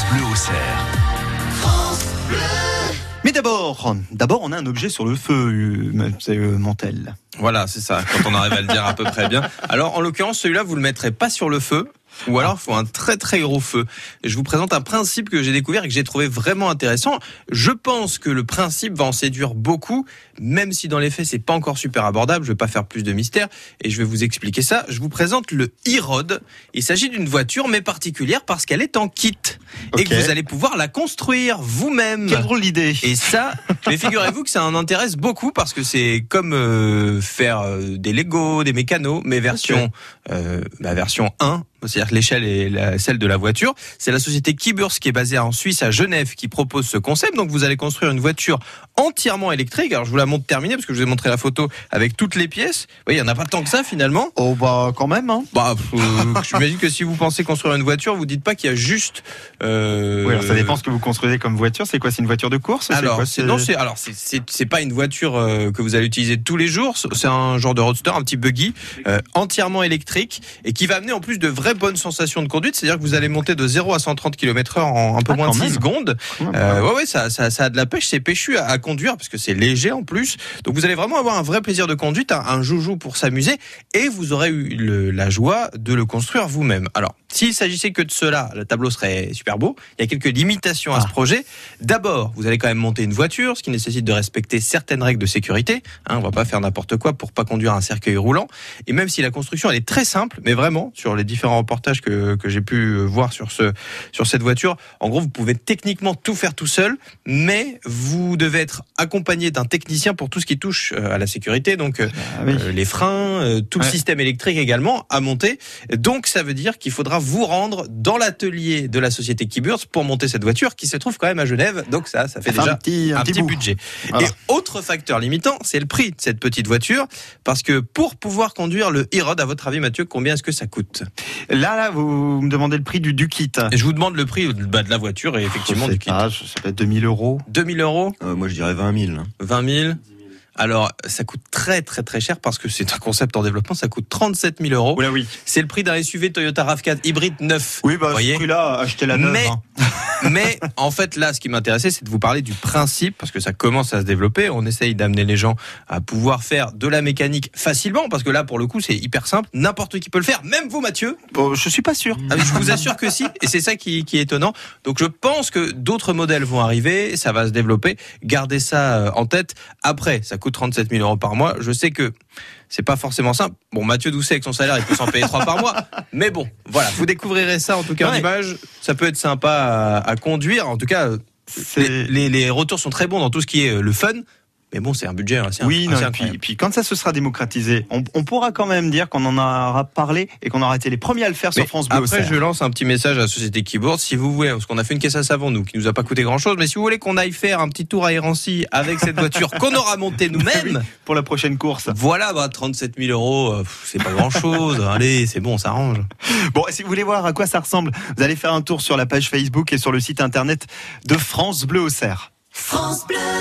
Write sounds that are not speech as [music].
France Bleu au cerf. Mais d'abord, d'abord, on a un objet sur le feu, euh, monsieur Montel. Voilà, c'est ça, quand on arrive à le dire à peu près bien. Alors, en l'occurrence, celui-là, vous le mettrez pas sur le feu, ou alors il faut un très très gros feu. Je vous présente un principe que j'ai découvert et que j'ai trouvé vraiment intéressant. Je pense que le principe va en séduire beaucoup, même si dans les faits c'est pas encore super abordable. Je vais pas faire plus de mystère et je vais vous expliquer ça. Je vous présente le e-rod. Il s'agit d'une voiture mais particulière parce qu'elle est en kit et que vous allez pouvoir la construire vous-même. Quelle drôle d'idée. Et ça, mais figurez-vous que ça en intéresse beaucoup parce que c'est comme euh, faire euh, des Lego, des mécanos, mais version euh, la version 1, c'est-à-dire que l'échelle est celle de la voiture. C'est la société Kiburs qui est basée en Suisse à Genève qui propose ce concept. Donc vous allez construire une voiture entièrement électrique. Alors je vous la montre terminée parce que je vous ai montré la photo avec toutes les pièces. Vous voyez, il y en a pas tant que ça finalement. Oh bah quand même, hein. Bah, euh, [laughs] j'imagine que si vous pensez construire une voiture, vous dites pas qu'il y a juste. Euh, Oui, alors ça dépend ce que vous construisez comme voiture. C'est quoi C'est une voiture de course? Alors, c'est non, c'est alors c'est- pas une voiture euh, que vous allez utiliser tous les jours. C'est un genre de roadster, un petit buggy euh, entièrement électrique et qui va amener en plus de vraies bonnes sensations de conduite. C'est-à-dire que vous allez monter de 0 à 130 km/h en un peu Ah, moins de quand 6 même. secondes. Euh, ouais. ouais, ouais, ça, ça, ça a de la pêche, c'est péchu à, à conduire parce que c'est léger en plus. Donc vous allez vraiment avoir un vrai plaisir de conduite, un, un joujou pour s'amuser et vous aurez eu le- la joie de le construire vous-même. Alors, s'il s'agissait que de cela, le tableau serait super beau. Il y a quelques limitations à ce Ah. projet. D'abord, vous allez quand même monter une voiture, ce qui nécessite de respecter certaines règles de sécurité. Hein, on va pas faire n'importe quoi pour pas conduire un cercueil roulant. Et même si la construction elle est très simple, mais vraiment sur les différents reportages que, que j'ai pu voir sur ce sur cette voiture, en gros, vous pouvez techniquement tout faire tout seul, mais vous devez être accompagné d'un technicien pour tout ce qui touche euh, à la sécurité, donc euh, Ah oui. euh, les freins, euh, tout le système électrique également à monter. Donc ça veut dire qu'il faudra vous rendre dans l'atelier de la société Kiburs pour monter cette voiture qui se trouve quand même à Genève. Donc ça, ça fait Ça déjà un petit, un un petit petit bout. budget. Voilà. Et autre facteur limitant, c'est le prix de cette petite voiture, parce que pour pouvoir conduire le e-rod, à votre avis, Mathieu, combien est-ce que ça coûte? Là, là, vous me demandez le prix du, du kit. Et Je vous demande le prix bah, de la voiture et effectivement je sais du kit. pas, je sais pas, 2000 euros. 2000 euros, Euh, moi, je dirais 20 000. hein. 20 000. Alors, ça coûte très très très cher parce que c'est un concept en développement. Ça coûte 37 000 euros. Oula, oui. C'est le prix d'un SUV Toyota RAV4 hybride neuf. Oui, bah, ce Voyez prix-là, achetez la neuve. Mais- hein. [laughs] Mais en fait, là, ce qui m'intéressait, c'est de vous parler du principe, parce que ça commence à se développer. On essaye d'amener les gens à pouvoir faire de la mécanique facilement, parce que là, pour le coup, c'est hyper simple. N'importe qui peut le faire, même vous, Mathieu. Bon, je suis pas sûr. Ah, je vous assure que si, et c'est ça qui, qui est étonnant. Donc je pense que d'autres modèles vont arriver, ça va se développer. Gardez ça euh, en tête. Après, ça coûte 37 000 euros par mois. Je sais que c'est pas forcément simple. Bon, Mathieu Doucet, avec son salaire, il peut s'en payer trois par mois. Mais bon, voilà, vous découvrirez ça en tout cas en Ouais. image. Ça peut être sympa à, à conduire. En tout cas, les- les retours sont très bons dans tout ce qui est euh, le fun. Mais bon, c'est un budget assez, Oui, non, assez et puis, puis quand ça se sera démocratisé, on, on pourra quand même dire qu'on en aura parlé et qu'on aura été les premiers à le faire Mais sur France Bleu. Après, je lance un petit message à la société Keyboard. Si vous voulez, parce qu'on a fait une caisse à savon, nous, qui nous a pas coûté grand chose, mais si vous voulez qu'on aille faire un petit tour à Hérancy avec cette voiture qu'on aura montée [laughs] nous-mêmes, pour la prochaine course. voilà, bah, 37 000 euros, euh, c'est pas grand chose. [laughs] Allez, c'est bon, on s'arrange. Bon, et si vous voulez voir à quoi ça ressemble, vous allez faire un tour sur la page Facebook et sur le site internet de France Bleu au Cerf. France Bleu.